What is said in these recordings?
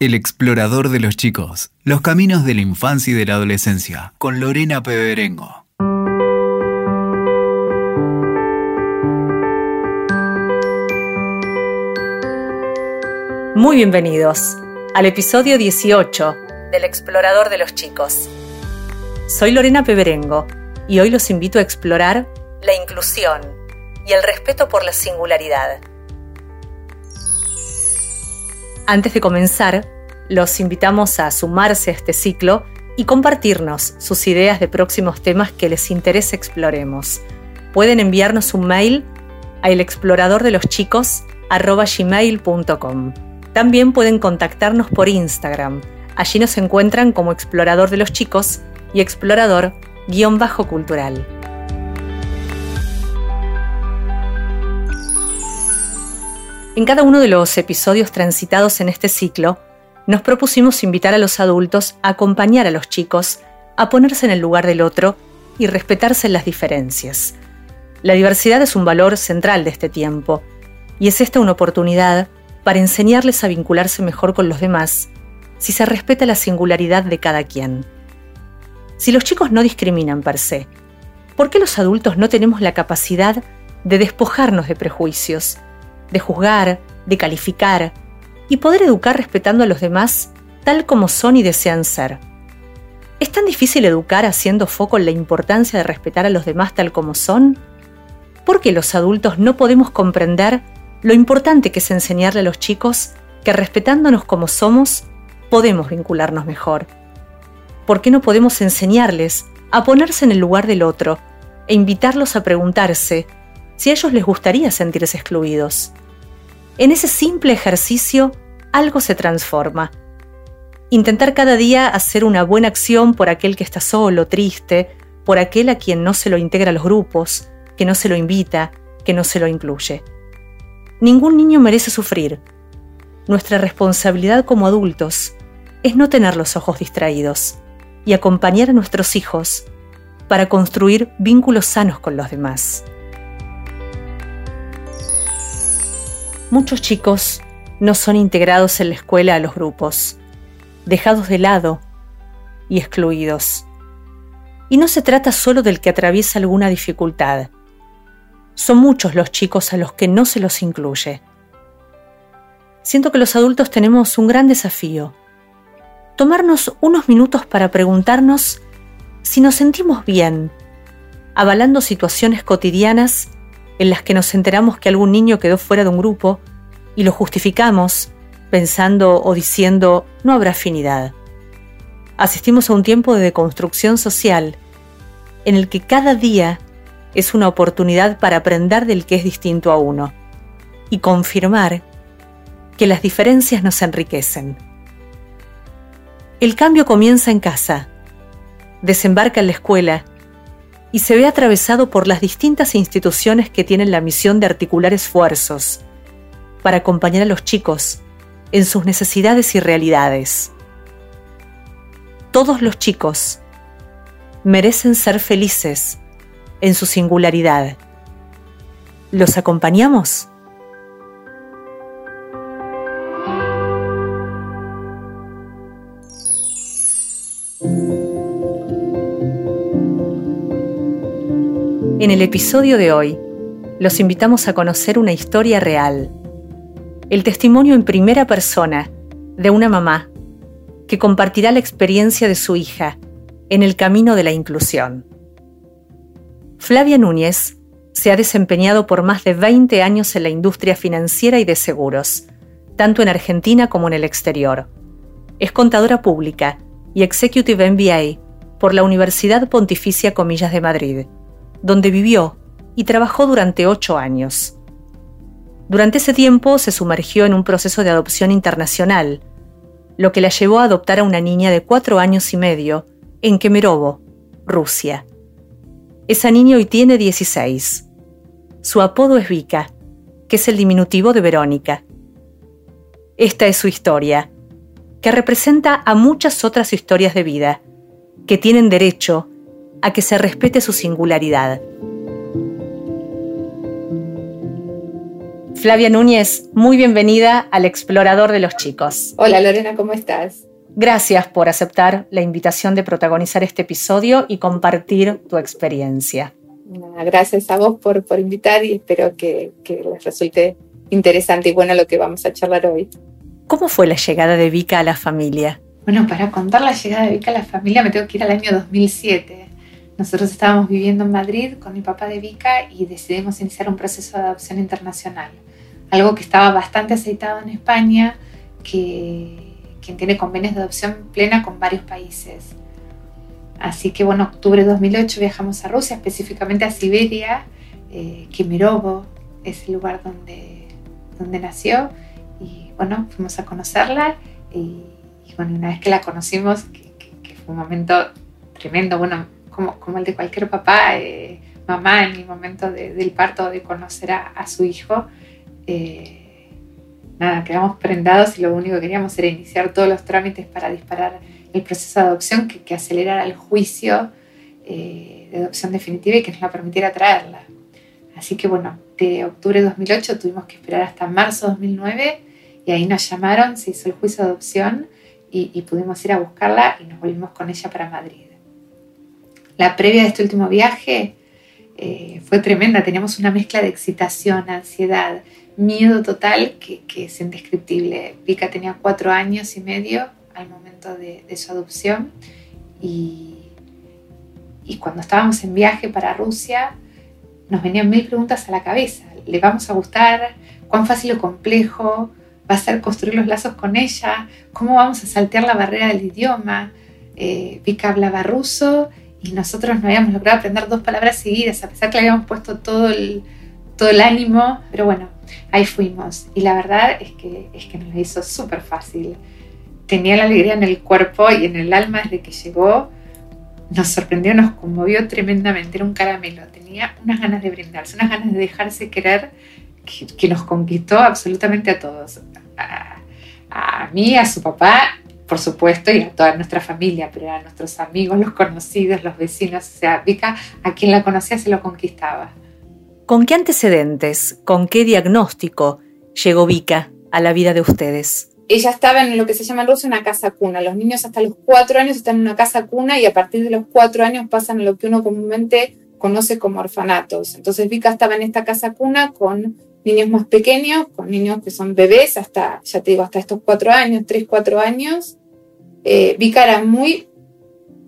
El explorador de los chicos, los caminos de la infancia y de la adolescencia, con Lorena Peberengo. Muy bienvenidos al episodio 18 del Explorador de los Chicos. Soy Lorena Peberengo y hoy los invito a explorar la inclusión y el respeto por la singularidad. Antes de comenzar, los invitamos a sumarse a este ciclo y compartirnos sus ideas de próximos temas que les interese exploremos. Pueden enviarnos un mail a elexploradordeloschicos.gmail.com También pueden contactarnos por Instagram. Allí nos encuentran como Explorador de los Chicos y Explorador-Cultural. En cada uno de los episodios transitados en este ciclo, nos propusimos invitar a los adultos a acompañar a los chicos a ponerse en el lugar del otro y respetarse las diferencias. La diversidad es un valor central de este tiempo, y es esta una oportunidad para enseñarles a vincularse mejor con los demás si se respeta la singularidad de cada quien. Si los chicos no discriminan per se, ¿por qué los adultos no tenemos la capacidad de despojarnos de prejuicios de juzgar, de calificar y poder educar respetando a los demás tal como son y desean ser. ¿Es tan difícil educar haciendo foco en la importancia de respetar a los demás tal como son? ¿Por qué los adultos no podemos comprender lo importante que es enseñarle a los chicos que respetándonos como somos, podemos vincularnos mejor? ¿Por qué no podemos enseñarles a ponerse en el lugar del otro e invitarlos a preguntarse si a ellos les gustaría sentirse excluidos. En ese simple ejercicio algo se transforma. Intentar cada día hacer una buena acción por aquel que está solo, triste, por aquel a quien no se lo integra a los grupos, que no se lo invita, que no se lo incluye. Ningún niño merece sufrir. Nuestra responsabilidad como adultos es no tener los ojos distraídos y acompañar a nuestros hijos para construir vínculos sanos con los demás. Muchos chicos no son integrados en la escuela a los grupos, dejados de lado y excluidos. Y no se trata solo del que atraviesa alguna dificultad. Son muchos los chicos a los que no se los incluye. Siento que los adultos tenemos un gran desafío. Tomarnos unos minutos para preguntarnos si nos sentimos bien, avalando situaciones cotidianas en las que nos enteramos que algún niño quedó fuera de un grupo y lo justificamos pensando o diciendo no habrá afinidad. Asistimos a un tiempo de deconstrucción social en el que cada día es una oportunidad para aprender del que es distinto a uno y confirmar que las diferencias nos enriquecen. El cambio comienza en casa, desembarca en la escuela y se ve atravesado por las distintas instituciones que tienen la misión de articular esfuerzos para acompañar a los chicos en sus necesidades y realidades. Todos los chicos merecen ser felices en su singularidad. ¿Los acompañamos? En el episodio de hoy, los invitamos a conocer una historia real, el testimonio en primera persona de una mamá que compartirá la experiencia de su hija en el camino de la inclusión. Flavia Núñez se ha desempeñado por más de 20 años en la industria financiera y de seguros, tanto en Argentina como en el exterior. Es contadora pública y Executive MBA por la Universidad Pontificia Comillas de Madrid donde vivió y trabajó durante ocho años. Durante ese tiempo se sumergió en un proceso de adopción internacional, lo que la llevó a adoptar a una niña de cuatro años y medio en Kemerovo, Rusia. Esa niña hoy tiene 16. Su apodo es Vika, que es el diminutivo de Verónica. Esta es su historia, que representa a muchas otras historias de vida, que tienen derecho a que se respete su singularidad. Flavia Núñez, muy bienvenida al Explorador de los Chicos. Hola Lorena, ¿cómo estás? Gracias por aceptar la invitación de protagonizar este episodio y compartir tu experiencia. Gracias a vos por, por invitar y espero que, que les resulte interesante y bueno lo que vamos a charlar hoy. ¿Cómo fue la llegada de Vika a la familia? Bueno, para contar la llegada de Vika a la familia me tengo que ir al año 2007. Nosotros estábamos viviendo en Madrid con mi papá de Vika y decidimos iniciar un proceso de adopción internacional. Algo que estaba bastante aceitado en España, que quien tiene convenios de adopción plena con varios países. Así que bueno, octubre de 2008 viajamos a Rusia, específicamente a Siberia, eh, Kemerovo es el lugar donde, donde nació y bueno, fuimos a conocerla y, bueno, una vez que la conocimos, que, fue un momento tremendo, bueno, como, como el de cualquier papá, eh, mamá en el momento del parto de conocer a, su hijo, eh, nada, quedamos prendados y lo único que queríamos era iniciar todos los trámites para disparar el proceso de adopción que, que acelerara el juicio eh, de adopción definitiva y que nos la permitiera traerla. Así que bueno, de octubre de 2008 tuvimos que esperar hasta marzo de 2009 y ahí nos llamaron, se hizo el juicio de adopción y, pudimos ir a buscarla y nos volvimos con ella para Madrid. La previa de este último viaje eh, fue tremenda, teníamos una mezcla de excitación, ansiedad, miedo total que, es indescriptible. Vika tenía cuatro años y medio al momento de, su adopción y, cuando estábamos en viaje para Rusia nos venían mil preguntas a la cabeza. ¿Le vamos a gustar? ¿Cuán fácil o complejo va a ser construir los lazos con ella? ¿Cómo vamos a saltear la barrera del idioma? Eh, Vika hablaba ruso y nosotros no habíamos logrado aprender dos palabras seguidas, a pesar que le habíamos puesto todo el, todo el ánimo, pero bueno, ahí fuimos. Y la verdad es que, es que nos lo hizo súper fácil. Tenía la alegría en el cuerpo y en el alma desde que llegó. Nos sorprendió, nos conmovió tremendamente. Era un caramelo. Tenía unas ganas de brindarse, unas ganas de dejarse querer que, nos conquistó absolutamente a todos. A, a mí, a su papá, por supuesto, y a toda nuestra familia, pero a nuestros amigos, los conocidos, los vecinos. O sea, Vika, a quien la conocía se lo conquistaba. ¿Con qué antecedentes, con qué diagnóstico llegó Vika a la vida de ustedes? Ella estaba en lo que se llama en Rusia una casa cuna. Los niños hasta los cuatro años están en una casa cuna y a partir de los cuatro años pasan a lo que uno comúnmente conoce como orfanatos. Entonces Vika estaba en esta casa cuna con niños más pequeños, con niños que son bebés hasta, ya te digo, hasta estos cuatro años, tres, cuatro años. Eh, Vika era muy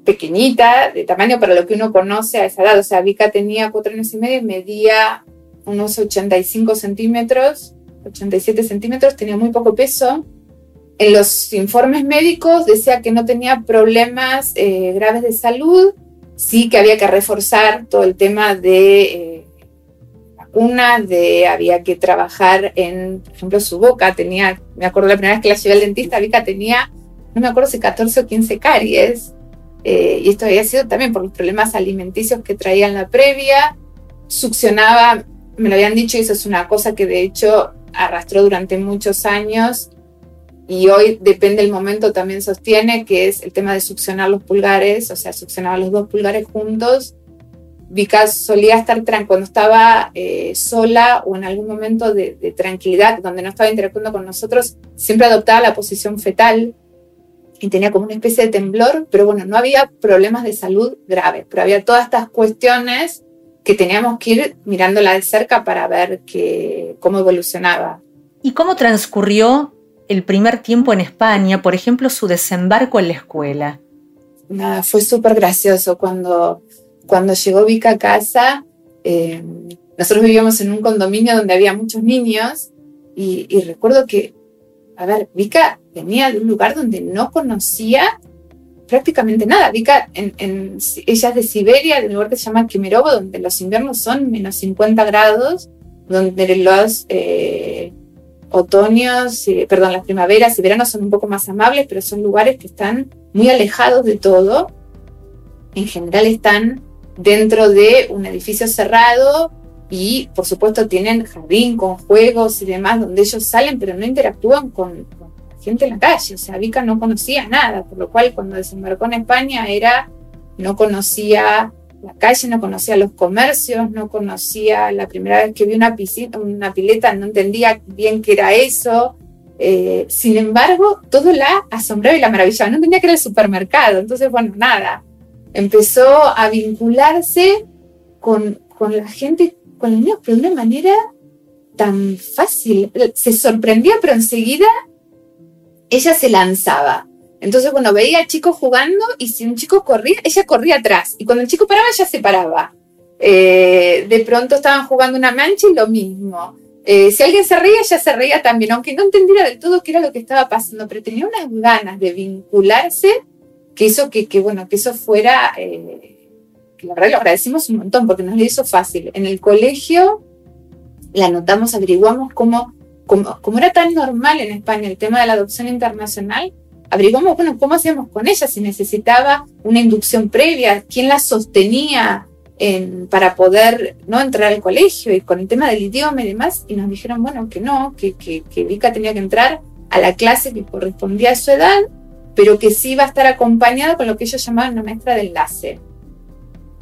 pequeñita, de tamaño para lo que uno conoce a esa edad. O sea, Vika tenía cuatro años y medio y medía unos 85 centímetros, 87 centímetros, tenía muy poco peso. En los informes médicos decía que no tenía problemas eh, graves de salud, sí que había que reforzar todo el tema de eh, vacunas, de había que trabajar en, por ejemplo, su boca. Tenía, me acuerdo la primera vez que la llevé al dentista, Vika tenía, no me acuerdo si 14 o 15 caries eh, y esto había sido también por los problemas alimenticios que traía en la previa, succionaba, me lo habían dicho, y eso es una cosa que de hecho arrastró durante muchos años y hoy depende del momento también sostiene que es el tema de succionar los pulgares, o sea, succionaba los dos pulgares juntos. Vika solía estar cuando estaba eh, sola o en algún momento de, de, tranquilidad, donde no estaba interactuando con nosotros, siempre adoptaba la posición fetal, y tenía como una especie de temblor, pero bueno, no había problemas de salud graves, pero había todas estas cuestiones que teníamos que ir mirándola de cerca para ver que, cómo evolucionaba. ¿Y cómo transcurrió el primer tiempo en España, por ejemplo, su desembarco en la escuela? Nada, fue súper gracioso cuando, cuando llegó Vika a casa. Eh, nosotros vivíamos en un condominio donde había muchos niños y, y recuerdo que a ver, Vika venía de un lugar donde no conocía prácticamente nada. Vika, en, ella es de Siberia, de un lugar que se llama Kemerovo, donde los inviernos son menos 50 grados, donde los eh, otoños, eh, perdón, las primaveras y veranos son un poco más amables, pero son lugares que están muy alejados de todo. En general están dentro de un edificio cerrado y por supuesto tienen jardín con juegos y demás donde ellos salen pero no interactúan con, gente en la calle, o sea, Vika no conocía nada, por lo cual cuando desembarcó en España era, no conocía la calle, no conocía los comercios, no conocía, la primera vez que vi una piscina, una pileta, no entendía bien qué era eso. Eh, sin embargo, todo la asombraba y la maravillaba. No entendía que era el supermercado. Entonces, bueno, nada. Empezó a vincularse con, con la gente, con los niños, pero de una manera tan fácil. Se sorprendía, pero enseguida ella se lanzaba. Entonces, bueno, veía al chico jugando y si un chico corría, ella corría atrás. Y cuando el chico paraba, ella se paraba. Eh, de pronto estaban jugando una mancha y lo mismo. Eh, si alguien se reía, ella se reía también, aunque no entendiera del todo qué era lo que estaba pasando, pero tenía unas ganas de vincularse que eso, que, bueno, que eso fuera, eh, que la verdad lo agradecimos un montón porque nos lo hizo fácil. En el colegio la notamos, averiguamos cómo, cómo, cómo era tan normal en España el tema de la adopción internacional, averiguamos, bueno, cómo hacíamos con ella, si necesitaba una inducción previa, quién la sostenía para poder no entrar al colegio y con el tema del idioma y demás, y nos dijeron, bueno, que no, que, que, que Vika tenía que entrar a la clase que correspondía a su edad, pero que sí iba a estar acompañada con lo que ellos llamaban una maestra de enlace,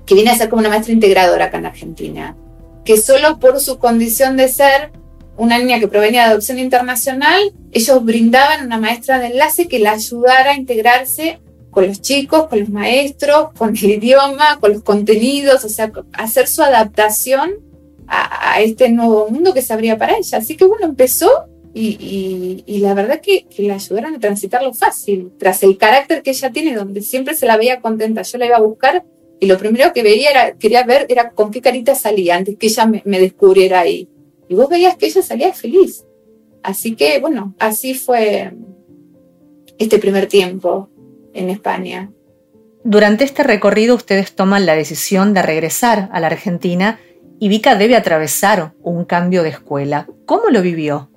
que viene a ser como una maestra integradora acá en Argentina, que solo por su condición de ser una niña que provenía de adopción internacional, ellos brindaban una maestra de enlace que la ayudara a integrarse con los chicos, con los maestros, con el idioma, con los contenidos, o sea, hacer su adaptación a, este nuevo mundo que se abría para ella. Así que bueno, empezó y, la verdad que, que, la ayudaron a transitarlo fácil, tras el carácter que ella tiene, donde siempre se la veía contenta. Yo la iba a buscar y lo primero que veía era, quería ver era con qué carita salía antes que ella me, me descubriera ahí. Y vos veías que ella salía feliz. Así que, bueno, así fue este primer tiempo en España. Durante este recorrido ustedes toman la decisión de regresar a la Argentina y Vika debe atravesar un cambio de escuela. ¿Cómo lo vivió?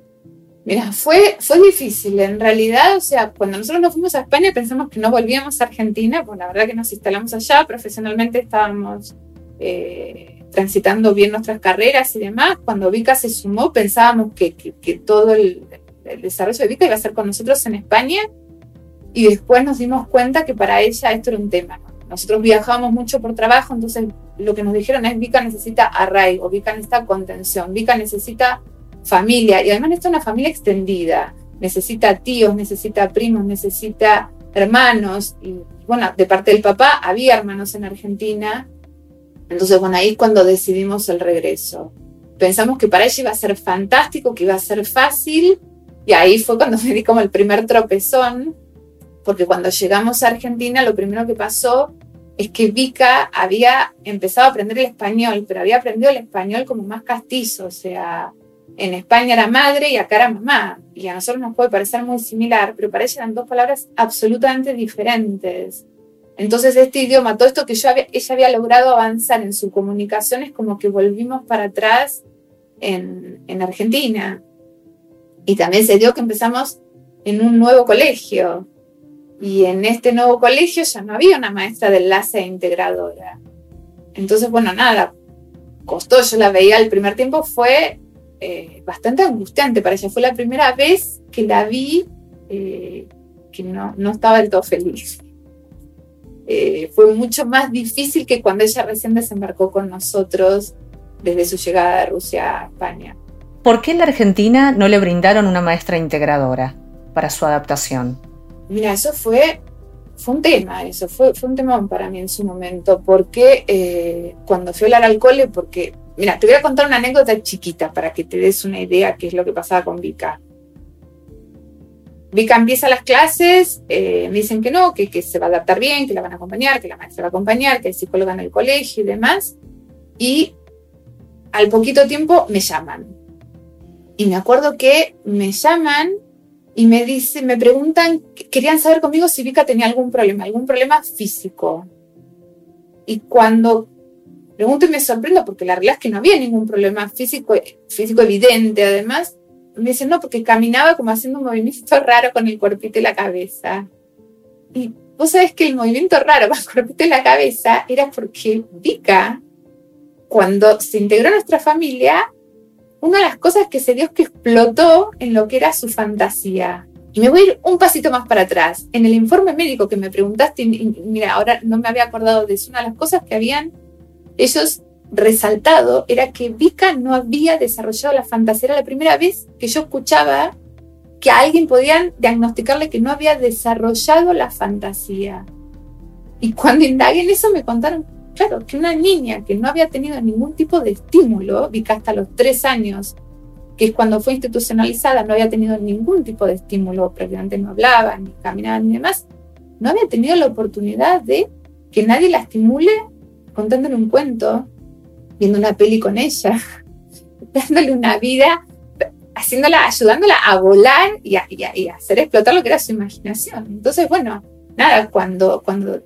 Mira, fue, fue difícil. En realidad, o sea, cuando nosotros nos fuimos a España pensamos que no volvíamos a Argentina, pues la verdad que nos instalamos allá, profesionalmente estábamos eh, transitando bien nuestras carreras y demás. Cuando Vika se sumó, pensábamos que, todo el, desarrollo de Vika iba a ser con nosotros en España y después nos dimos cuenta que para ella esto era un tema. Nosotros viajábamos mucho por trabajo, entonces lo que nos dijeron es Vika necesita arraigo, Vika necesita contención, Vika necesita familia y además necesita una familia extendida, necesita tíos, necesita primos, necesita hermanos y bueno, de parte del papá había hermanos en Argentina entonces, bueno, ahí es cuando decidimos el regreso. Pensamos que para ella iba a ser fantástico, que iba a ser fácil, y ahí fue cuando me di como el primer tropezón, porque cuando llegamos a Argentina lo primero que pasó es que Vika había empezado a aprender el español, pero había aprendido el español como más castizo, o sea, en España era madre y acá era mamá, y a nosotros nos puede parecer muy similar, pero para ella eran dos palabras absolutamente diferentes. Entonces este idioma, todo esto que yo ella había logrado avanzar en su comunicación es como que volvimos para atrás en, en Argentina. Y también se dio que empezamos en un nuevo colegio. Y en este nuevo colegio ya no había una maestra de enlace integradora. Entonces, bueno, nada, costó, yo la veía el primer tiempo, fue eh, bastante angustiante para ella. Fue la primera vez que la vi eh, que no, no estaba del todo feliz. Eh, fue mucho más difícil que cuando ella recién desembarcó con nosotros desde su llegada de Rusia a España. ¿Por qué en la Argentina no le brindaron una maestra integradora para su adaptación? Mira, eso fue, fue un tema, eso fue, fue un tema para mí en su momento, porque eh, cuando fui a hablar al cole, porque, mira, te voy a contar una anécdota chiquita para que te des una idea qué es lo que pasaba con Vika. Vika empieza las clases, eh, me dicen que no, que, que, se va a adaptar bien, que la van a acompañar, que la maestra va a acompañar, que hay psicóloga en el colegio y demás. Y al poquito tiempo me llaman. Y me acuerdo que me llaman y me dicen, me preguntan, querían saber conmigo si Vika tenía algún problema, algún problema físico. Y cuando pregunto y me sorprendo, porque la realidad es que no había ningún problema físico, físico evidente, además, me dice, no, porque caminaba como haciendo un movimiento raro con el cuerpito y la cabeza. Y vos sabés que el movimiento raro con el cuerpito y la cabeza era porque Vika, cuando se integró a nuestra familia, una de las cosas que se dio es que explotó en lo que era su fantasía. Y me voy a ir un pasito más para atrás. En el informe médico que me preguntaste, mira, ahora no me había acordado de eso, una de las cosas que habían ellos resaltado era que Vika no había desarrollado la fantasía. Era la primera vez que yo escuchaba que a alguien podían diagnosticarle que no había desarrollado la fantasía. Y cuando indagué en eso me contaron, claro, que una niña que no había tenido ningún tipo de estímulo, Vika hasta los tres años, que es cuando fue institucionalizada, no había tenido ningún tipo de estímulo, prácticamente no hablaba, ni caminaba, ni demás, no había tenido la oportunidad de que nadie la estimule contándole un cuento, viendo una peli con ella, dándole una vida, haciéndola, ayudándola a volar y a, hacer explotar lo que era su imaginación. Entonces, bueno, nada, cuando, cuando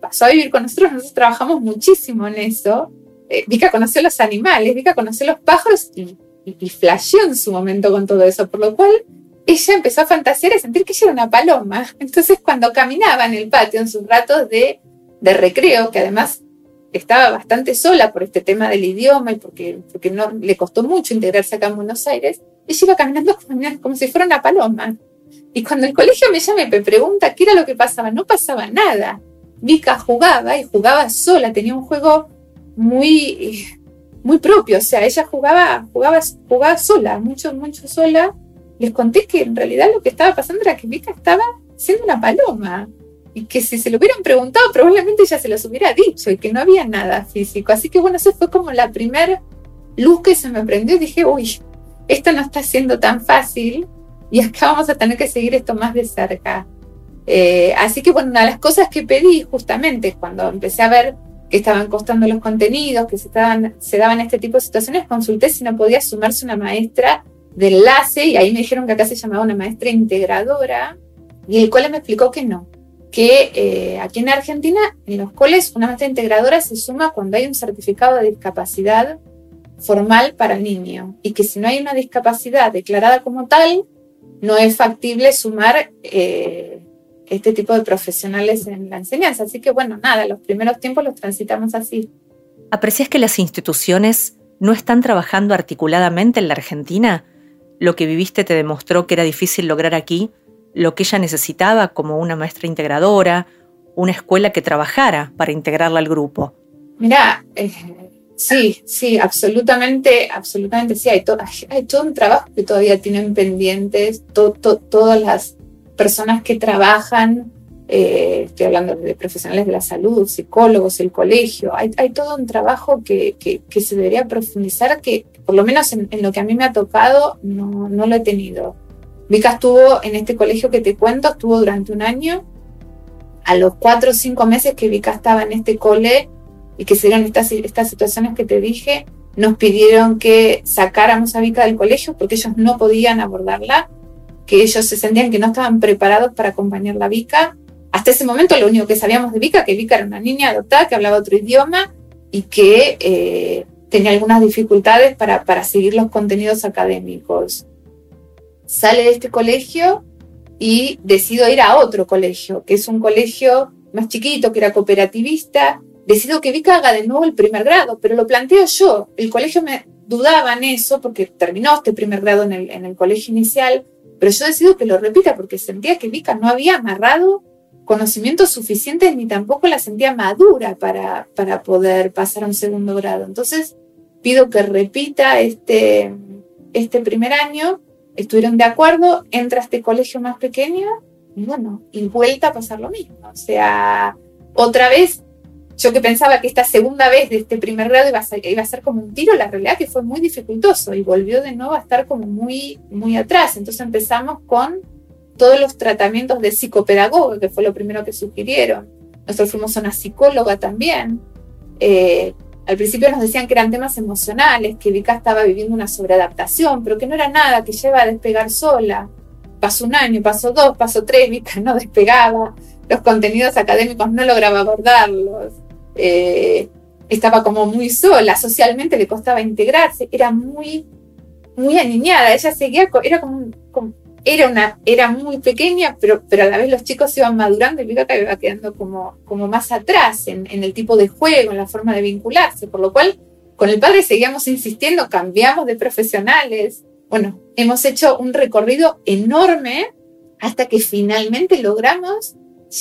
pasó a vivir con nosotros, nosotros trabajamos muchísimo en eso. Eh, Vika conoció los animales, Vika conoció los pájaros y, y, en su momento con todo eso, por lo cual ella empezó a fantasear y sentir que ella era una paloma. Entonces, cuando caminaba en el patio en sus ratos de recreo, que además estaba bastante sola por este tema del idioma y porque, porque no, le costó mucho integrarse acá en Buenos Aires, ella iba caminando como, si fuera una paloma. Y cuando el colegio me llama y me pregunta qué era lo que pasaba, no pasaba nada. Vika jugaba y jugaba sola, tenía un juego muy, muy propio, o sea, ella jugaba, jugaba, jugaba sola, mucho, mucho sola. Les conté que en realidad lo que estaba pasando era que Vika estaba siendo una paloma y que si se lo hubieran preguntado probablemente ya se los hubiera dicho y que no había nada físico. Así que bueno, eso fue como la primera luz que se me prendió dije, uy, esto no está siendo tan fácil y acá vamos a tener que seguir esto más de cerca. Eh, así que bueno, una de las cosas que pedí justamente cuando empecé a ver que estaban costando los contenidos, que se, estaban, se daban este tipo de situaciones, consulté si no podía sumarse una maestra de enlace y ahí me dijeron que acá se llamaba una maestra integradora y el cual me explicó que no, que eh, aquí en Argentina, en los coles, una maestra integradora se suma cuando hay un certificado de discapacidad formal para el niño y que si no hay una discapacidad declarada como tal, no es factible sumar eh, este tipo de profesionales en la enseñanza. Así que bueno, nada, los primeros tiempos los transitamos así. ¿Aprecias que las instituciones no están trabajando articuladamente en la Argentina? ¿Lo que viviste te demostró que era difícil lograr aquí lo que ella necesitaba como una maestra integradora, una escuela que trabajara para integrarla al grupo. Mira, eh, sí, sí, absolutamente, absolutamente sí. Hay, hay, todo un trabajo que todavía tienen pendientes todas las personas que trabajan. Eh, estoy hablando de profesionales de la salud, psicólogos, el colegio. Hay, todo un trabajo que, que, se debería profundizar, que por lo menos en, en, lo que a mí me ha tocado no, no lo he tenido. Vika estuvo en este colegio que te cuento, estuvo durante un año. A los cuatro o cinco meses que Vika estaba en este cole y que se estas, estas situaciones que te dije, nos pidieron que sacáramos a Vika del colegio porque ellos no podían abordarla, que ellos se sentían que no estaban preparados para acompañar a Vika. Hasta ese momento lo único que sabíamos de Vika, que Vika era una niña adoptada que hablaba otro idioma y que eh, tenía algunas dificultades para, para seguir los contenidos académicos sale de este colegio y decido ir a otro colegio, que es un colegio más chiquito, que era cooperativista. Decido que Vika haga de nuevo el primer grado, pero lo planteo yo. El colegio me dudaba en eso porque terminó este primer grado en el, en el colegio inicial, pero yo decido que lo repita porque sentía que Vika no había amarrado conocimientos suficientes ni tampoco la sentía madura para, para poder pasar a un segundo grado. Entonces pido que repita este, este primer año estuvieron de acuerdo, entra a este colegio más pequeño y bueno, y vuelta a pasar lo mismo. O sea, otra vez, yo que pensaba que esta segunda vez de este primer grado iba a ser, iba a ser como un tiro, la realidad que fue muy dificultoso y volvió de nuevo a estar como muy, muy atrás. Entonces empezamos con todos los tratamientos de psicopedagogo, que fue lo primero que sugirieron. Nosotros fuimos a una psicóloga también. Eh, al principio nos decían que eran temas emocionales, que Vika estaba viviendo una sobreadaptación, pero que no era nada, que lleva a despegar sola. Pasó un año, pasó dos, pasó tres, Vika no despegaba, los contenidos académicos no lograba abordarlos, eh, estaba como muy sola, socialmente le costaba integrarse, era muy, muy aniñada, ella seguía, era como, como era, una, era muy pequeña, pero, pero a la vez los chicos iban madurando y Vika iba quedando como, como más atrás en, en, el tipo de juego, en la forma de vincularse, por lo cual con el padre seguíamos insistiendo, cambiamos de profesionales. Bueno, hemos hecho un recorrido enorme hasta que finalmente logramos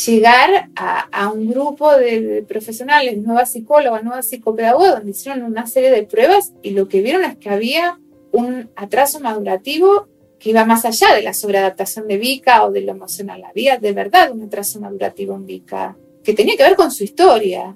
llegar a, un grupo de, profesionales, nuevas psicólogas, nuevas psicopedagogas, donde hicieron una serie de pruebas y lo que vieron es que había un atraso madurativo que iba más allá de la sobreadaptación de Vika o de lo emocional. Había de verdad un atraso madurativo en Vika que tenía que ver con su historia.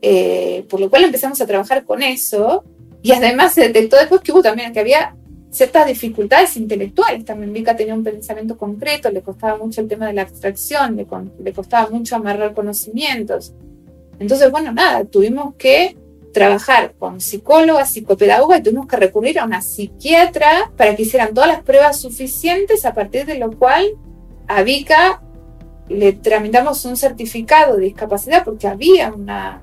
Eh, por lo cual empezamos a trabajar con eso y además se detectó después que hubo también que había ciertas dificultades intelectuales. También Vika tenía un pensamiento concreto, le costaba mucho el tema de la abstracción, le, le costaba mucho amarrar conocimientos. Entonces, bueno, nada, tuvimos que trabajar con psicólogas, psicopedagogas y tuvimos que recurrir a una psiquiatra para que hicieran todas las pruebas suficientes a partir de lo cual a Vika le tramitamos un certificado de discapacidad porque había una,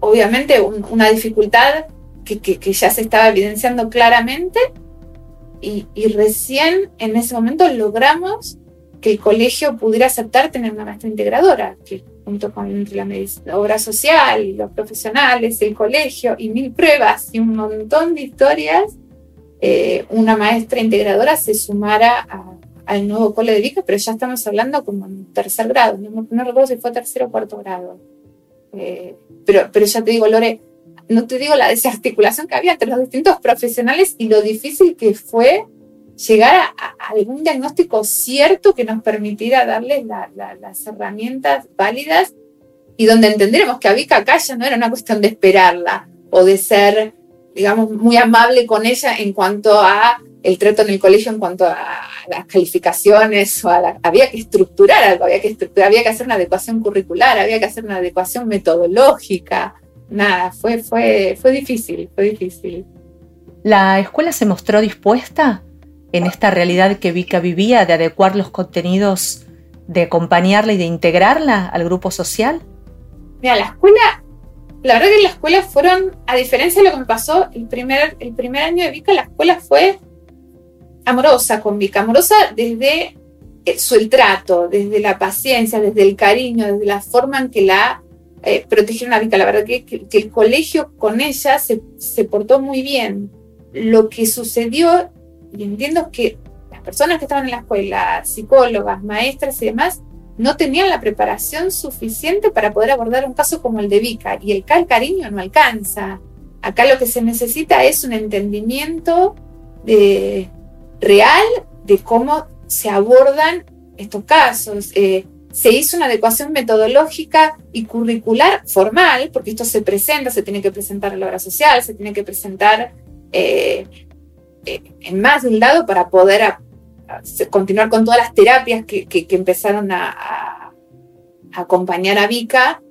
obviamente, una dificultad que, que, ya se estaba evidenciando claramente y, recién en ese momento logramos que el colegio pudiera aceptar tener una maestra integradora, junto con la obra social, los profesionales, el colegio y mil pruebas y un montón de historias, eh, una maestra integradora se sumara al nuevo cole de Vica, pero ya estamos hablando como en tercer grado, no, recuerdo si fue tercero o cuarto grado. Eh, pero, pero ya te digo, Lore, no te digo la desarticulación que había entre los distintos profesionales y lo difícil que fue llegar a, algún diagnóstico cierto que nos permitiera darles las herramientas válidas y donde entenderemos que a Vika acá ya no era una cuestión de esperarla o de ser, digamos, muy amable con ella en cuanto a el trato en el colegio, en cuanto a las calificaciones, o había que estructurar algo, había que, había que hacer una adecuación curricular, había que hacer una adecuación metodológica, nada, fue, fue, fue difícil, fue difícil. ¿La escuela se mostró dispuesta en esta realidad que Vika vivía de adecuar los contenidos, de acompañarla y de integrarla al grupo social? Mira, la escuela, la verdad que la escuela fueron, a diferencia de lo que me pasó el primer, el primer año de Vika, la escuela fue amorosa con Vika, amorosa desde su el trato, desde la paciencia, desde el cariño, desde la forma en que la eh, protegieron a Vika. La verdad que, que, el colegio con ella se, se, portó muy bien. Lo que sucedió, y entiendo que las personas que estaban en la escuela, psicólogas, maestras y demás, no tenían la preparación suficiente para poder abordar un caso como el de Vika. Y el, el cariño no alcanza. Acá lo que se necesita es un entendimiento real de cómo se abordan estos casos. Eh, se hizo una adecuación metodológica y curricular formal, porque esto se presenta, se tiene que presentar en la obra social, se tiene que presentar eh, en más de un lado para poder continuar con todas las terapias que, empezaron a, a, acompañar a Vika,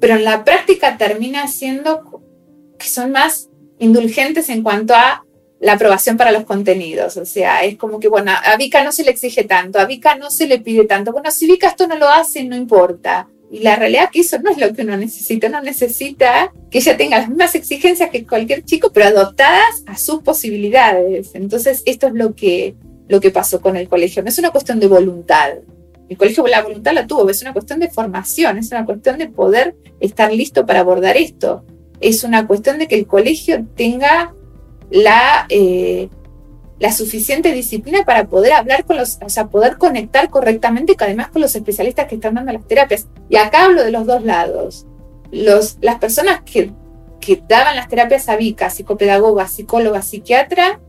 pero en la práctica termina siendo que son más indulgentes en cuanto a la aprobación para los contenidos. O sea, es como que, bueno, a Vika no se le exige tanto, a Vika no se le pide tanto. Bueno, si Vika esto no lo hace, no importa. Y la realidad es que eso no es lo que uno necesita. Uno necesita que ella tenga las mismas exigencias que cualquier chico, pero adoptadas a sus posibilidades. Entonces, esto es lo que, lo que pasó con el colegio. No es una cuestión de voluntad. El colegio la voluntad la tuvo, es una cuestión de formación, es una cuestión de poder estar listo para abordar esto. Es una cuestión de que el colegio tenga la, eh, la suficiente disciplina para poder hablar con los, o sea, poder conectar correctamente, además con los especialistas que están dando las terapias. Y acá hablo de los dos lados. Los, las personas que, que daban las terapias a VICA, psicopedagoga, psicóloga, psiquiatra,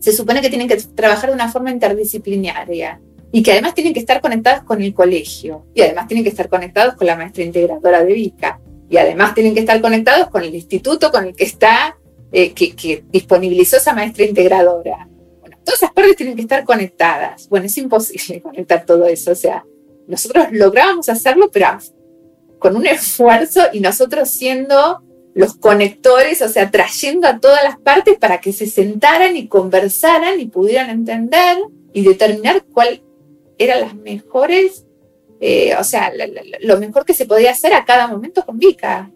se supone que tienen que trabajar de una forma interdisciplinaria y que además tienen que estar conectados con el colegio y además tienen que estar conectados con la maestra integradora de VICA y además tienen que estar conectados con el instituto con el que está eh, que, disponibilizó esa maestra integradora. Bueno, todas esas partes tienen que estar conectadas. Bueno, es imposible conectar todo eso. O sea, nosotros lográbamos hacerlo, pero con un esfuerzo y nosotros siendo los conectores, o sea, trayendo a todas las partes para que se sentaran y conversaran y pudieran entender y determinar cuál eran las mejores, eh, o sea, lo mejor que se podía hacer a cada momento con Vika.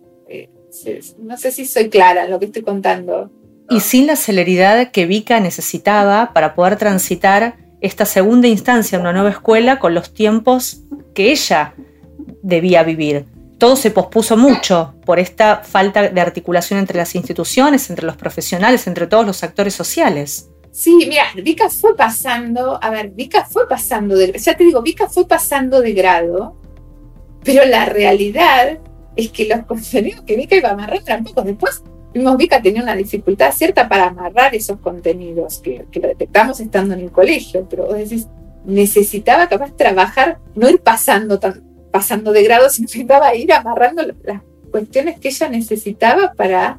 No sé si soy clara en lo que estoy contando. Y sin la celeridad que Vika necesitaba para poder transitar esta segunda instancia en una nueva escuela con los tiempos que ella debía vivir. Todo se pospuso mucho por esta falta de articulación entre las instituciones, entre los profesionales, entre todos los actores sociales. Sí, mira, Vika fue pasando, a ver, Vika fue pasando de, ya te digo, Vika fue pasando de grado Pero la realidad es que los contenidos que Vika iba a amarrar eran pocos. Después vimos Vika tenía una dificultad cierta para amarrar esos contenidos, que, lo detectamos estando en el colegio, pero vos decís, necesitaba capaz trabajar, no ir pasando, tan, pasando de grado, sino necesitaba ir amarrando las cuestiones que ella necesitaba para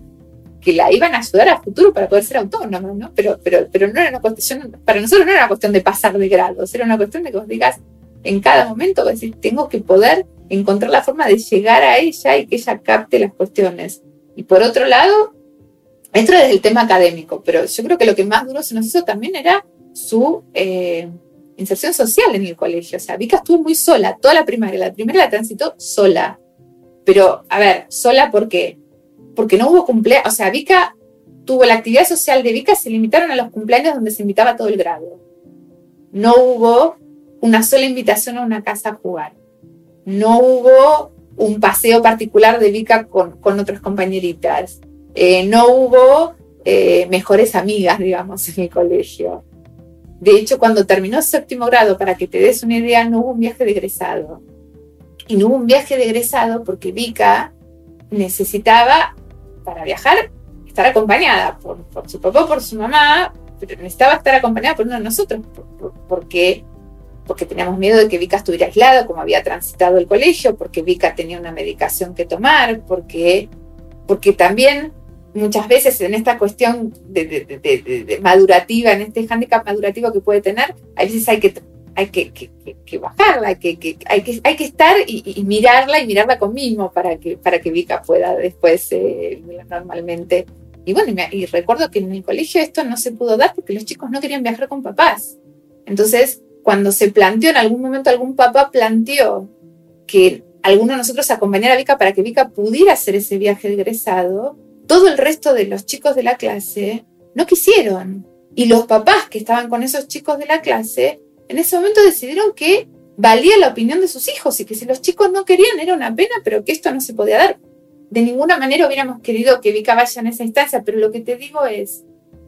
que la iban a ayudar a futuro para poder ser autónoma, ¿no? Pero, pero, pero no era una cuestión, para nosotros no era una cuestión de pasar de grados, era una cuestión de que vos digas, en cada momento, vos decís, tengo que poder encontrar la forma de llegar a ella y que ella capte las cuestiones. Y por otro lado, esto es el tema académico, pero yo creo que lo que más duro se nos hizo también era su eh, inserción social en el colegio. O sea, Vika estuvo muy sola, toda la primaria. La primaria la transitó sola. Pero, a ver, sola porque porque no hubo cumpleaños, o sea, Vika tuvo la actividad social de Vika, se limitaron a los cumpleaños donde se invitaba todo el grado. No hubo una sola invitación a una casa a jugar. No hubo un paseo particular de Vika con, con otras compañeritas. Eh, no hubo eh, mejores amigas, digamos, en el colegio. De hecho, cuando terminó séptimo grado, para que te des una idea, no hubo un viaje de egresado. Y no hubo un viaje de egresado porque Vika necesitaba para viajar, estar acompañada por, su papá, por su mamá, pero necesitaba estar acompañada por uno de nosotros, porque, porque teníamos miedo de que Vika estuviera aislada, como había transitado el colegio, porque Vika tenía una medicación que tomar, porque, porque también muchas veces en esta cuestión de, madurativa, en este hándicap madurativo que puede tener, a veces hay que hay que, que, bajarla, hay que, hay que, que estar y, mirarla y mirarla con mismo para que, para que Vika pueda después eh, normalmente. Y bueno, y, recuerdo que en el colegio esto no se pudo dar porque los chicos no querían viajar con papás. Entonces, cuando se planteó, en algún momento algún papá planteó que alguno de nosotros acompañara a Vika para que Vika pudiera hacer ese viaje de egresado, todo el resto de los chicos de la clase no quisieron. Y los papás que estaban con esos chicos de la clase en ese momento decidieron que valía la opinión de sus hijos y que si los chicos no querían era una pena, pero que esto no se podía dar. De ninguna manera hubiéramos querido que Vika vaya en esa instancia, pero lo que te digo es,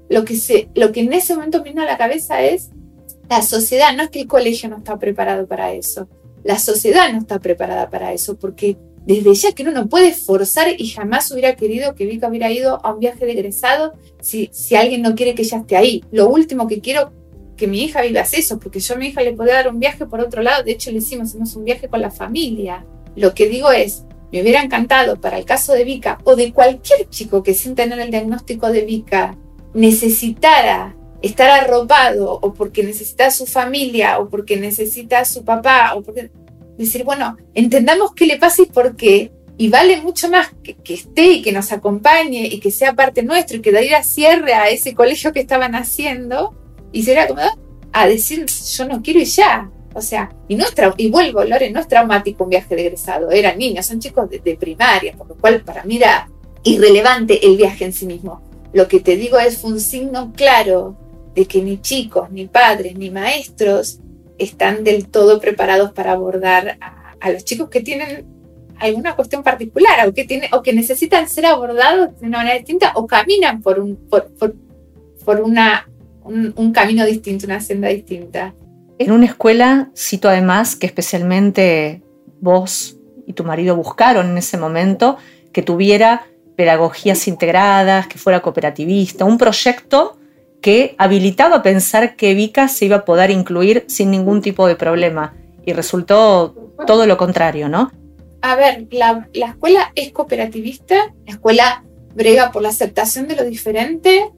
lo que, se, lo que en ese momento me vino a la cabeza es, la sociedad, no es que el colegio no está preparado para eso, la sociedad no está preparada para eso, porque desde ya que uno no puede forzar y jamás hubiera querido que Vika hubiera ido a un viaje de egresado si, si alguien no quiere que ella esté ahí. Lo último que quiero que mi hija viva eso, porque yo a mi hija le podía dar un viaje por otro lado, de hecho le hicimos, hicimos un viaje con la familia. Lo que digo es, me hubiera encantado para el caso de Vika o de cualquier chico que sin tener el diagnóstico de Vika necesitara estar arropado o porque necesita a su familia o porque necesita a su papá o porque decir, bueno, entendamos qué le pasa y por qué y vale mucho más que, esté y que nos acompañe y que sea parte nuestro y que de a cierre a ese colegio que estaban haciendo y se como a decir, yo no quiero y ya. O sea, y, no y vuelvo, Lore, no es traumático un viaje de egresado, eran niños, son chicos de, primaria, por lo cual para mí era irrelevante el viaje en sí mismo. Lo que te digo es un signo claro de que ni chicos, ni padres, ni maestros están del todo preparados para abordar a, los chicos que tienen alguna cuestión particular o que, o que necesitan ser abordados de una manera distinta o caminan por, un, por, por una un, camino distinto, una senda distinta. En una escuela, cito además que especialmente vos y tu marido buscaron en ese momento que tuviera pedagogías integradas, que fuera cooperativista, un proyecto que habilitaba pensar que Vika se iba a poder incluir sin ningún tipo de problema. Y resultó todo lo contrario, ¿no? A ver, la, la escuela es cooperativista, la escuela brega por la aceptación de lo diferente,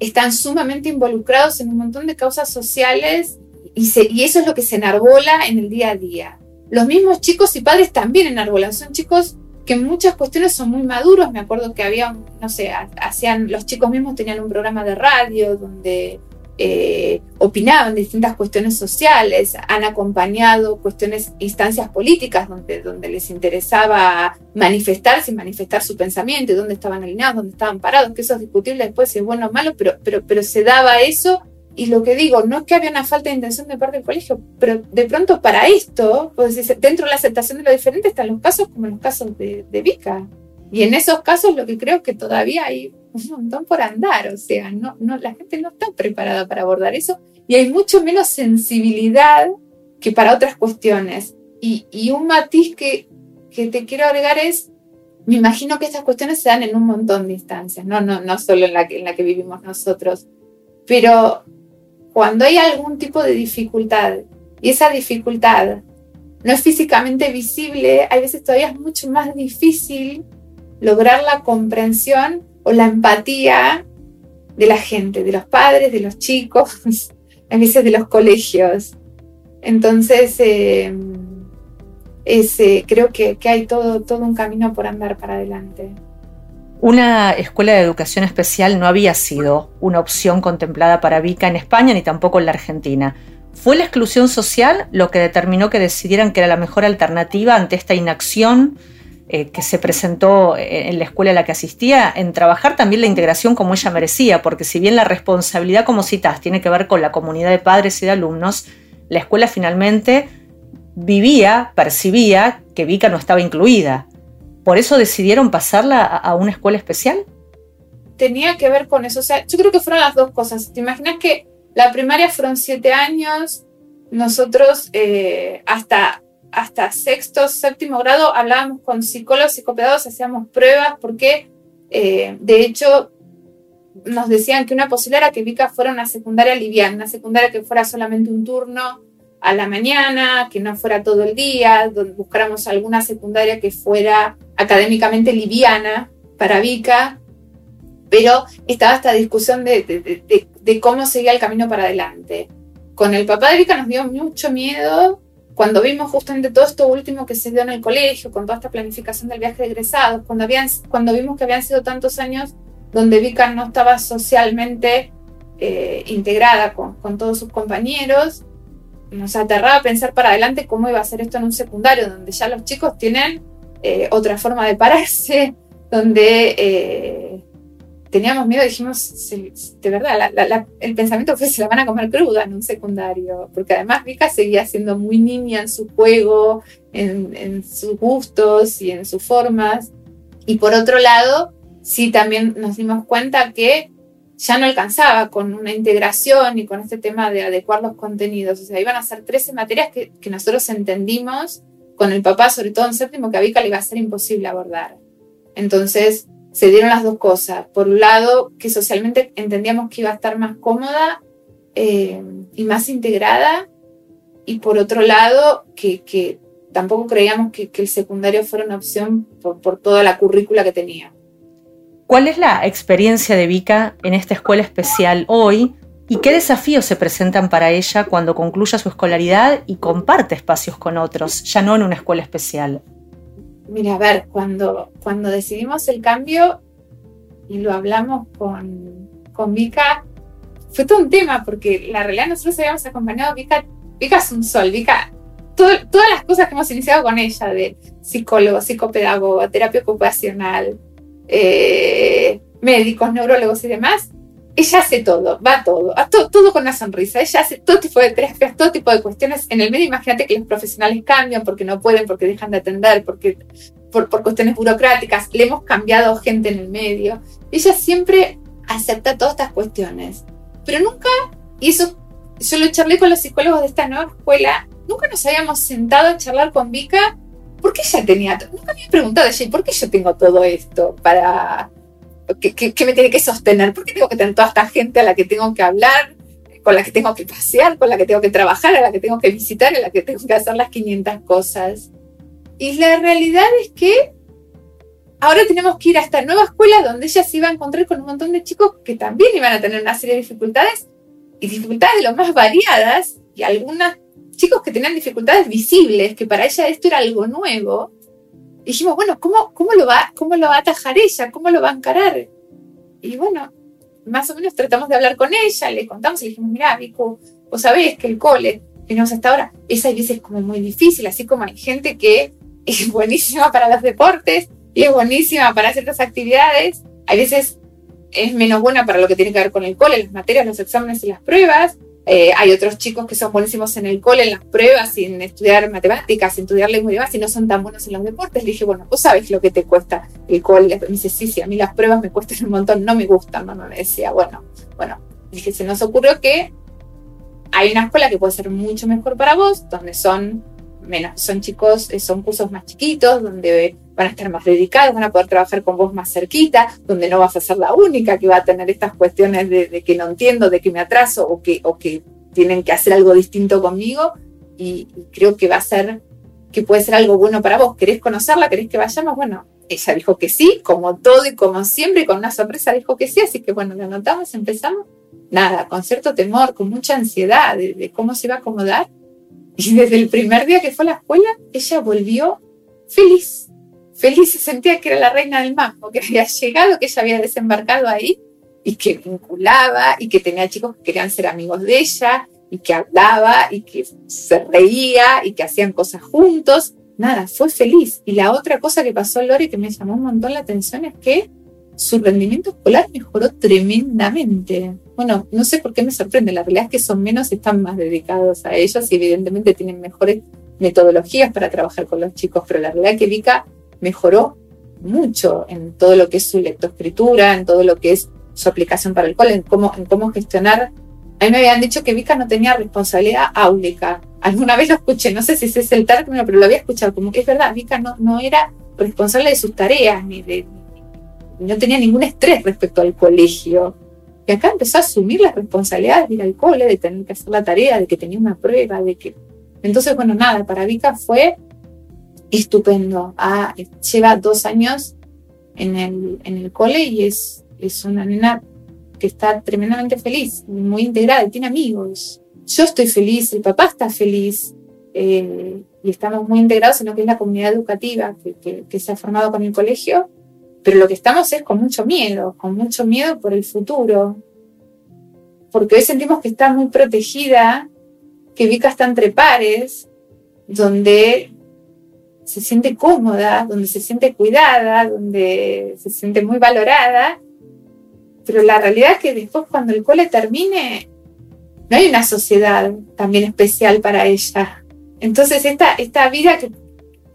están sumamente involucrados en un montón de causas sociales y, y eso es lo que se enarbola en el día a día. Los mismos chicos y padres también enarbolan, son chicos que en muchas cuestiones son muy maduros. Me acuerdo que había, no sé, hacían, los chicos mismos tenían un programa de radio donde eh, opinaban distintas cuestiones sociales, han acompañado cuestiones, instancias políticas donde, donde les interesaba manifestarse y manifestar su pensamiento, dónde estaban alineados, dónde estaban parados, que eso es discutible después si es bueno o malo, pero, pero, pero se daba eso. Y lo que digo, no es que había una falta de intención de parte del colegio, pero de pronto para esto, pues, dentro de la aceptación de lo diferente están los casos como los casos de, de Vika. Y en esos casos lo que creo es que todavía hay un montón por andar, o sea, no, no, la gente no está preparada para abordar eso y hay mucho menos sensibilidad que para otras cuestiones. Y, y un matiz que, que te quiero agregar es, me imagino que estas cuestiones se dan en un montón de instancias, no, no, no solo en la, que, en la que vivimos nosotros, pero cuando hay algún tipo de dificultad y esa dificultad no es físicamente visible, hay veces todavía es mucho más difícil lograr la comprensión o la empatía de la gente, de los padres, de los chicos, a veces de los colegios. Entonces, eh, creo que, hay todo, todo un camino por andar para adelante. Una escuela de educación especial no había sido una opción contemplada para Vika en España ni tampoco en la Argentina. ¿Fue la exclusión social lo que determinó que decidieran que era la mejor alternativa ante esta inacción eh, que se presentó en la escuela a la que asistía, en trabajar también la integración como ella merecía? Porque si bien la responsabilidad, como citas, tiene que ver con la comunidad de padres y de alumnos, la escuela finalmente vivía, percibía que Vika no estaba incluida. ¿Por eso decidieron pasarla a, una escuela especial? Tenía que ver con eso. O sea, yo creo que fueron las dos cosas. ¿Te imaginas que la primaria fueron siete años? Nosotros eh, hasta, hasta sexto, séptimo grado hablábamos con psicólogos, psicopedagogos, hacíamos pruebas porque, eh, de hecho, nos decían que una posibilidad era que Vika fuera una secundaria liviana, una secundaria que fuera solamente un turno a la mañana, que no fuera todo el día, donde buscáramos alguna secundaria que fuera académicamente liviana para Vika, pero estaba esta discusión de, de, cómo seguía el camino para adelante. Con el papá de Vika nos dio mucho miedo cuando vimos justamente todo esto último que se dio en el colegio, con toda esta planificación del viaje de egresados, cuando, habían, cuando vimos que habían sido tantos años donde Vika no estaba socialmente eh, integrada con, con todos sus compañeros, nos aterraba pensar para adelante cómo iba a ser esto en un secundario, donde ya los chicos tienen eh, otra forma de pararse, donde eh, teníamos miedo, dijimos, de verdad, el pensamiento fue se la van a comer cruda en un secundario, porque además Vika seguía siendo muy niña en su juego, en, en sus gustos y en sus formas. Y por otro lado, sí también nos dimos cuenta que ya no alcanzaba con una integración y con este tema de adecuar los contenidos. O sea, iban a ser 13 materias que, nosotros entendimos con el papá, sobre todo en séptimo, que a Vika le iba a ser imposible abordar. Entonces, se dieron las dos cosas. Por un lado, que socialmente entendíamos que iba a estar más cómoda eh, y más integrada. Y por otro lado, que, tampoco creíamos que, el secundario fuera una opción por, por toda la currícula que tenía. ¿Cuál es la experiencia de Vika en esta escuela especial hoy y qué desafíos se presentan para ella cuando concluya su escolaridad y comparte espacios con otros, ya no en una escuela especial? Mira, a ver, cuando, cuando decidimos el cambio y lo hablamos con, con Vika, fue todo un tema, porque la realidad nosotros habíamos acompañado a Vika, Vika es un sol, Vika, todas las cosas que hemos iniciado con ella, de psicólogo, psicopedagogo, terapia ocupacional, eh, médicos, neurólogos y demás, ella hace todo, va todo, a todo con una sonrisa. Ella hace todo tipo de terapias, todo tipo de cuestiones. En el medio, imagínate que los profesionales cambian porque no pueden, porque dejan de atender, porque por, por cuestiones burocráticas. Le hemos cambiado gente en el medio. Ella siempre acepta todas estas cuestiones. Pero nunca, y eso yo lo charlé con los psicólogos de esta nueva escuela, nunca nos habíamos sentado a charlar con Vika ¿por qué ella tenía? Nunca me había preguntado ella, ¿por qué yo tengo todo esto para... ¿Qué, me tiene que sostener? ¿Por qué tengo que tener toda esta gente a la que tengo que hablar, con la que tengo que pasear, con la que tengo que trabajar, a la que tengo que visitar, a la que tengo que hacer las 500 cosas? Y la realidad es que ahora tenemos que ir a esta nueva escuela donde ella se iba a encontrar con un montón de chicos que también iban a tener una serie de dificultades y dificultades de lo más variadas y algunas chicos que tenían dificultades visibles, que para ella esto era algo nuevo. dijimos, bueno, ¿cómo, cómo, lo va, ¿cómo lo va a atajar ella? ¿Cómo lo va a encarar? Y bueno, más o menos tratamos de hablar con ella, le contamos y le dijimos, mira, Vico, vos sabés que el cole, tenemos hasta ahora, esa veces es como muy difícil, así como hay gente que es buenísima para los deportes y es buenísima para ciertas actividades, hay veces es menos buena para lo que tiene que ver con el cole, las materias, los exámenes y las pruebas, eh, hay otros chicos que son buenísimos en el cole, en las pruebas, sin estudiar matemáticas, sin estudiar lengua y demás, y no son tan buenos en los deportes. Le dije, bueno, vos sabes lo que te cuesta el cole. Me dice, sí, sí, a mí las pruebas me cuestan un montón, no me gustan. Mamá me decía, bueno, bueno. Dije, se nos ocurrió que hay una escuela que puede ser mucho mejor para vos, donde son menos, son chicos, eh, son cursos más chiquitos, donde van a estar más dedicados, van a poder trabajar con vos más cerquita, donde no vas a ser la única que va a tener estas cuestiones de, que no entiendo, de que me atraso o que, o que tienen que hacer algo distinto conmigo. Y, y creo que va a ser, que puede ser algo bueno para vos. ¿Querés conocerla? ¿Querés que vayamos? Bueno, ella dijo que sí, como todo y como siempre, y con una sorpresa dijo que sí, así que bueno, lo anotamos, empezamos. Nada, con cierto temor, con mucha ansiedad de, cómo se iba a acomodar. Y desde el primer día que fue a la escuela, ella volvió feliz. Feliz se sentía que era la reina del mambo, que había llegado, que ella había desembarcado ahí y que vinculaba y que tenía chicos que querían ser amigos de ella y que hablaba y que se reía y que hacían cosas juntos nada, fue feliz. Y la otra cosa que pasó Lore que me llamó un montón la atención es que su rendimiento escolar mejoró tremendamente. Bueno, no sé por qué me sorprende, la realidad es que son menos, están más dedicados a ellos y evidentemente tienen mejores metodologías para trabajar con los chicos, pero la realidad es que Vika mejoró mucho en todo lo que es su lectoescritura, en todo lo que es su aplicación para el cole, en cómo, en cómo gestionar a mí me habían dicho que Vika no tenía responsabilidad áulica. Alguna vez lo escuché, no sé si ese es el término, pero lo había escuchado, como que es verdad, Vika no, no era responsable de sus tareas, ni de, no tenía ningún estrés respecto al colegio. Y acá empezó a asumir las responsabilidades de ir al cole, de tener que hacer la tarea, de que tenía una prueba, de que... Entonces, bueno, nada, para Vika fue estupendo. Ah, lleva dos años en el, en el cole y es, es una nena que está tremendamente feliz, muy integrada, tiene amigos. Yo estoy feliz, el papá está feliz eh, y estamos muy integrados en lo que es la comunidad educativa que, que, se ha formado con el colegio, pero lo que estamos es con mucho miedo, con mucho miedo por el futuro, porque hoy sentimos que está muy protegida, que Vika está entre pares, donde se siente cómoda, donde se siente cuidada, donde se siente muy valorada, pero la realidad es que después cuando el cole termine, no hay una sociedad también especial para ella. Entonces esta, esta vida que,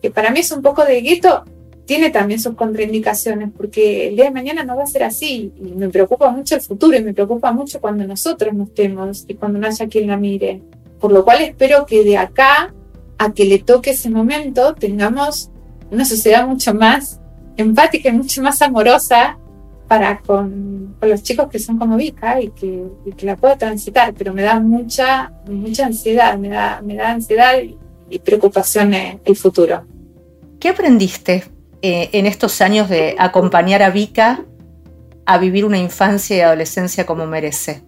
que para mí es un poco de gueto, tiene también sus contraindicaciones, porque el día de mañana no va a ser así. Y me preocupa mucho el futuro y me preocupa mucho cuando nosotros no estemos y cuando no haya quien la mire. Por lo cual espero que de acá a que le toque ese momento tengamos una sociedad mucho más empática y mucho más amorosa para con, los chicos que son como Vika y que, la puedo transitar, pero me da mucha, mucha ansiedad, me da, me da ansiedad y, preocupación el futuro. ¿Qué aprendiste eh, en estos años de acompañar a Vika a vivir una infancia y adolescencia como merece?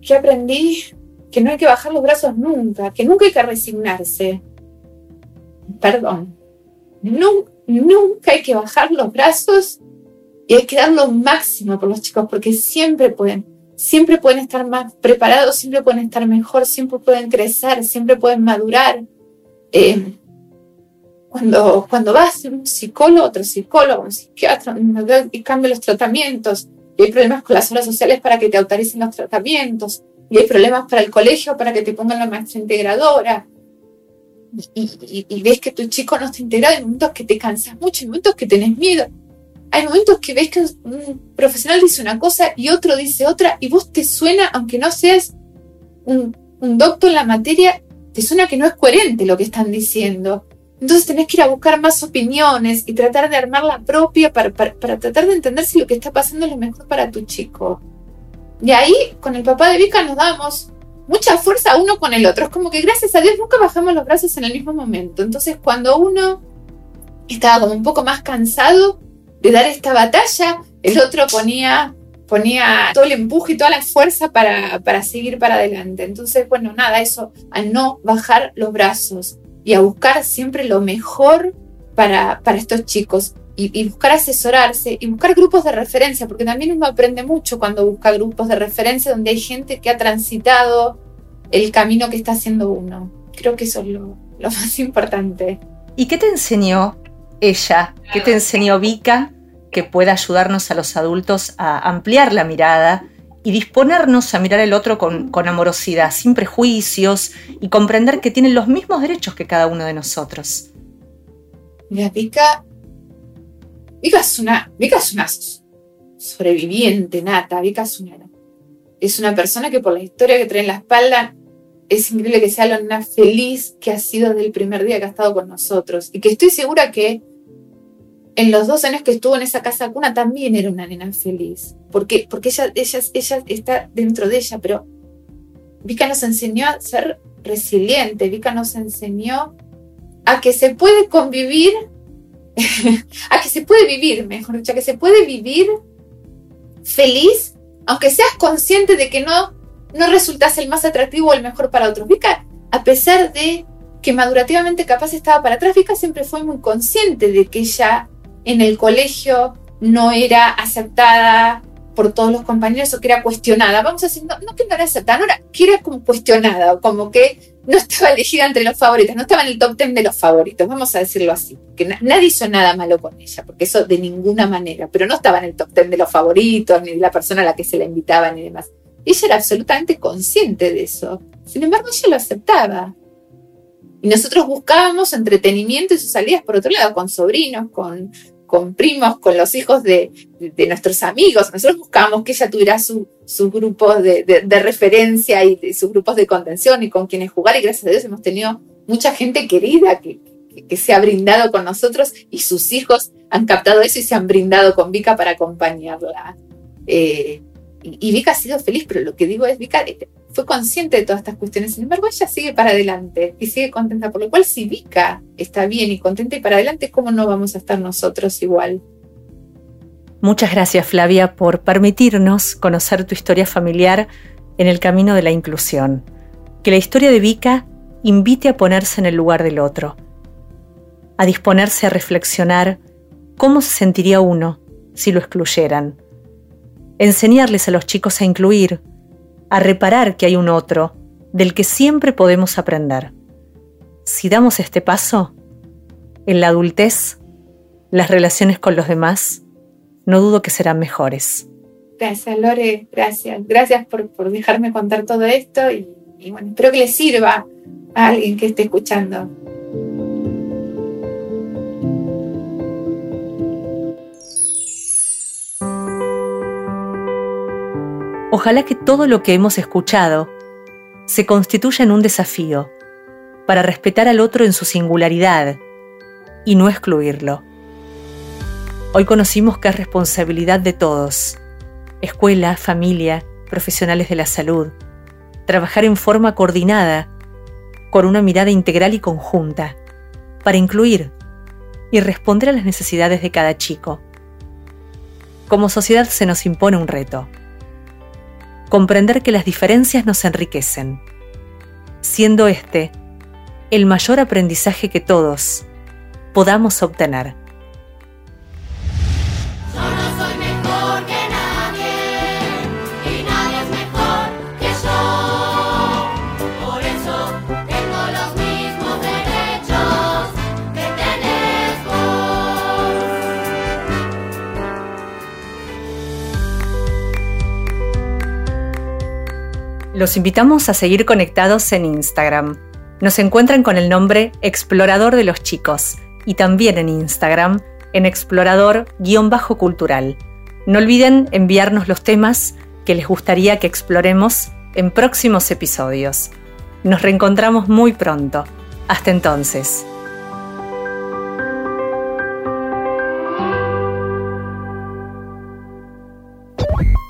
¿Qué aprendí? Que no hay que bajar los brazos nunca, que nunca hay que resignarse. Perdón. nunca hay que bajar los brazos y hay que dar lo máximo por los chicos porque siempre pueden, siempre pueden estar más preparados, siempre pueden estar mejor, siempre pueden crecer, siempre pueden madurar. Eh, cuando, cuando vas a un psicólogo, otro psicólogo, un psiquiatra, y cambia los tratamientos, y hay problemas con las obras sociales para que te autoricen los tratamientos, y hay problemas para el colegio para que te pongan la maestra integradora, y, ves que tu chico no está integrado, hay momentos que te cansas mucho, hay momentos que tenés miedo, hay momentos que ves que un profesional dice una cosa y otro dice otra y vos te suena, aunque no seas un, doctor en la materia, te suena que no es coherente lo que están diciendo. Entonces tenés que ir a buscar más opiniones y tratar de armar la propia para, tratar de entender si lo que está pasando es lo mejor para tu chico. Y ahí, con el papá de Vika, nos damos mucha fuerza uno con el otro. Es como que gracias a Dios nunca bajamos los brazos en el mismo momento. Entonces cuando uno estaba como un poco más cansado, de dar esta batalla, el otro ponía, ponía todo el empuje y toda la fuerza para, para seguir para adelante. Entonces, bueno, nada, eso, a no bajar los brazos y a buscar siempre lo mejor para, para estos chicos. Y, buscar asesorarse y buscar grupos de referencia, porque también uno aprende mucho cuando busca grupos de referencia donde hay gente que ha transitado el camino que está haciendo uno. Creo que eso es lo, lo más importante. ¿Y qué te enseñó ella? ¿Qué te enseñó Vika que pueda ayudarnos a los adultos a ampliar la mirada y disponernos a mirar al otro con, amorosidad, sin prejuicios y comprender que tienen los mismos derechos que cada uno de nosotros? Mira, Vika, Vika es una, Vika es una sobreviviente nata, Vika es una, es una persona que por la historia que trae en la espalda es increíble que sea la nena feliz que ha sido desde el primer día que ha estado con nosotros y que estoy segura que en los dos años que estuvo en esa casa cuna también era una nena feliz, porque, porque ella, ella, ella está dentro de ella, pero Vika nos enseñó a ser resiliente, Vika nos enseñó a que se puede convivir, a que se puede vivir, mejor dicho, a que se puede vivir feliz, aunque seas consciente de que no, no resultas el más atractivo o el mejor para otros. Vika, a pesar de que madurativamente capaz estaba para atrás, Vika siempre fue muy consciente de que ella en el colegio no era aceptada por todos los compañeros o que era cuestionada. Vamos a decir, no, que no era aceptada, no era, que era como cuestionada, como que no estaba elegida entre los favoritos, no estaba en el top ten de los favoritos, vamos a decirlo así. Que nadie hizo nada malo con ella, porque eso de ninguna manera, pero no estaba en el top ten de los favoritos, ni de la persona a la que se la invitaba, ni demás. Ella era absolutamente consciente de eso. Sin embargo, ella lo aceptaba. Y nosotros buscábamos entretenimiento y sus salidas por otro lado, con sobrinos, con con primos, con los hijos de, nuestros amigos. Nosotros buscábamos que ella tuviera sus grupos de, referencia y sus grupos de contención y con quienes jugar. Y gracias a Dios hemos tenido mucha gente querida que, se ha brindado con nosotros y sus hijos han captado eso y se han brindado con Vika para acompañarla. Eh, y, Vika ha sido feliz, pero lo que digo es, Vika eh, fue consciente de todas estas cuestiones, sin embargo ella sigue para adelante y sigue contenta, por lo cual si Vika está bien y contenta y para adelante, ¿cómo no vamos a estar nosotros igual? Muchas gracias Flavia por permitirnos conocer tu historia familiar en el camino de la inclusión. Que la historia de Vika invite a ponerse en el lugar del otro, a disponerse a reflexionar cómo se sentiría uno si lo excluyeran enseñarles a los chicos a incluir, a reparar que hay un otro del que siempre podemos aprender. Si damos este paso, en la adultez, las relaciones con los demás, no dudo que serán mejores. Gracias, Lore, gracias. Gracias por, dejarme contar todo esto y, y bueno, espero que les sirva a alguien que esté escuchando. Ojalá que todo lo que hemos escuchado se constituya en un desafío para respetar al otro en su singularidad y no excluirlo. Hoy conocimos que es responsabilidad de todos, escuela, familia, profesionales de la salud, trabajar en forma coordinada, con una mirada integral y conjunta, para incluir y responder a las necesidades de cada chico. Como sociedad se nos impone un reto comprender que las diferencias nos enriquecen, siendo este el mayor aprendizaje que todos podamos obtener. Los invitamos a seguir conectados en Instagram. Nos encuentran con el nombre Explorador de los Chicos y también en Instagram en explorador-cultural. No olviden enviarnos los temas que les gustaría que exploremos en próximos episodios. Nos reencontramos muy pronto. Hasta entonces.